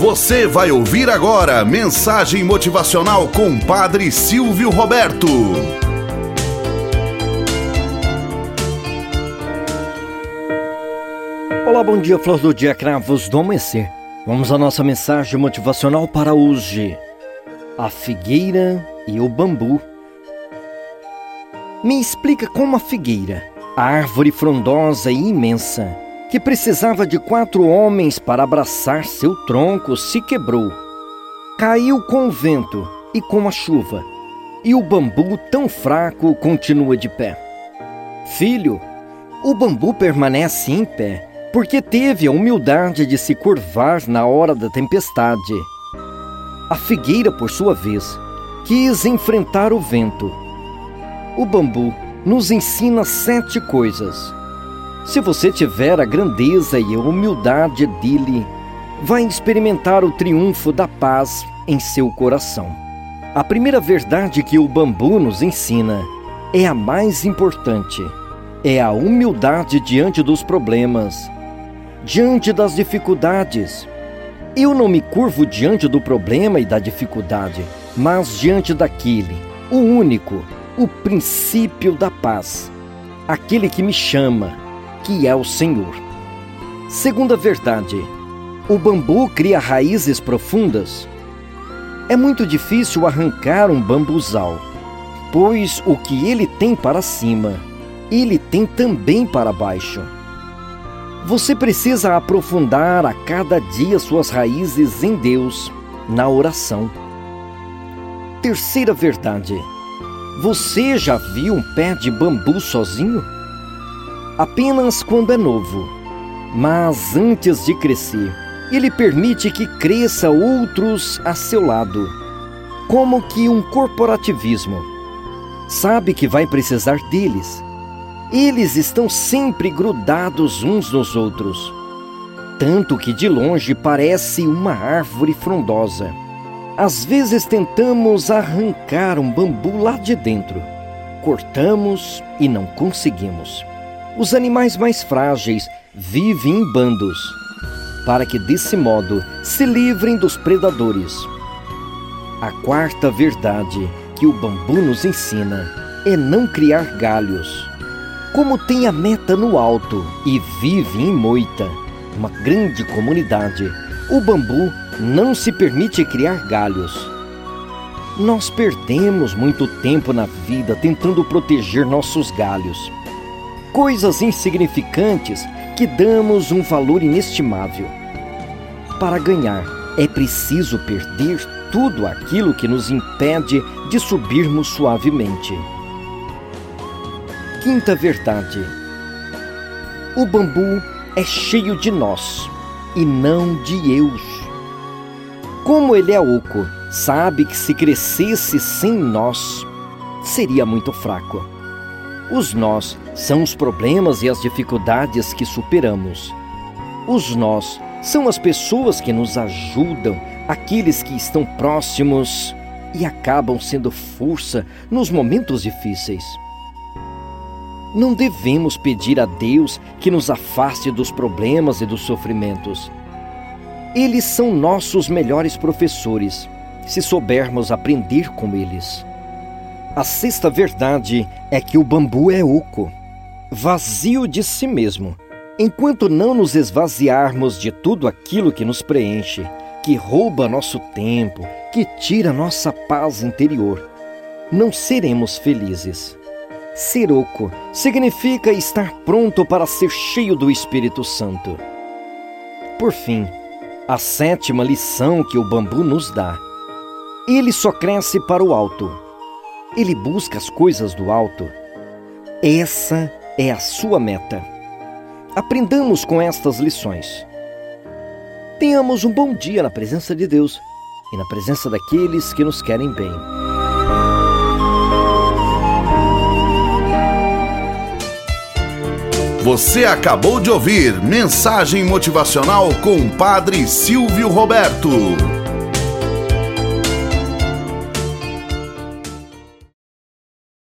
Você vai ouvir agora mensagem motivacional com Padre Silvio Roberto. Olá, bom dia, flor do dia, cravos do amanhecer. Vamos à nossa mensagem motivacional para hoje. A figueira e o bambu. Me explica como a figueira, a árvore frondosa e imensa, que precisava de quatro homens para abraçar seu tronco, se quebrou. Caiu com o vento e com a chuva, e o bambu, tão fraco, continua de pé. Filho, o bambu permanece em pé porque teve a humildade de se curvar na hora da tempestade. A figueira, por sua vez, quis enfrentar o vento. O bambu nos ensina sete coisas se você tiver a grandeza e a humildade dele, vai experimentar o triunfo da paz em seu coração. A primeira verdade que o bambu nos ensina é a mais importante: é a humildade diante dos problemas, diante das dificuldades. Eu não me curvo diante do problema e da dificuldade, mas diante daquele, o único, o princípio da paz, aquele que me chama que é o Senhor. Segunda verdade, o bambu cria raízes profundas. É muito difícil arrancar um bambuzal, pois o que ele tem para cima, ele tem também para baixo. Você precisa aprofundar a cada dia suas raízes em Deus, na oração. Terceira verdade: você já viu um pé de bambu sozinho? Apenas quando é novo. Mas antes de crescer, ele permite que cresça outros a seu lado, como que um corporativismo. Sabe que vai precisar deles. Eles estão sempre grudados uns nos outros, tanto que de longe parece uma árvore frondosa. Às vezes tentamos arrancar um bambu lá de dentro. Cortamos e não conseguimos. Os animais mais frágeis vivem em bandos, para que desse modo se livrem dos predadores. A quarta verdade que o bambu nos ensina é não criar galhos. Como tem a meta no alto e vive em moita, uma grande comunidade, o bambu não se permite criar galhos. Nós perdemos muito tempo na vida tentando proteger nossos galhos coisas insignificantes que damos um valor inestimável. Para ganhar, é preciso perder tudo aquilo que nos impede de subirmos suavemente. Quinta verdade: o bambu é cheio de nós e não de eus. Como ele é oco, sabe que se crescesse sem nós, seria muito fraco. Os nós são os problemas e as dificuldades que superamos. Os nós são as pessoas que nos ajudam, aqueles que estão próximos e acabam sendo força nos momentos difíceis. Não devemos pedir a Deus que nos afaste dos problemas e dos sofrimentos. Eles são nossos melhores professores, se soubermos aprender com eles. A sexta verdade é que o bambu é oco, vazio de si mesmo. Enquanto não nos esvaziarmos de tudo aquilo que nos preenche, que rouba nosso tempo, que tira nossa paz interior, não seremos felizes. Ser oco significa estar pronto para ser cheio do Espírito Santo. Por fim, a sétima lição que o bambu nos dá: ele só cresce para o alto ele busca as coisas do alto. Essa é a sua meta. Aprendamos com estas lições. Tenhamos um bom dia na presença de Deus e na presença daqueles que nos querem bem. Você acabou de ouvir Mensagem Motivacional com o Padre Silvio Roberto.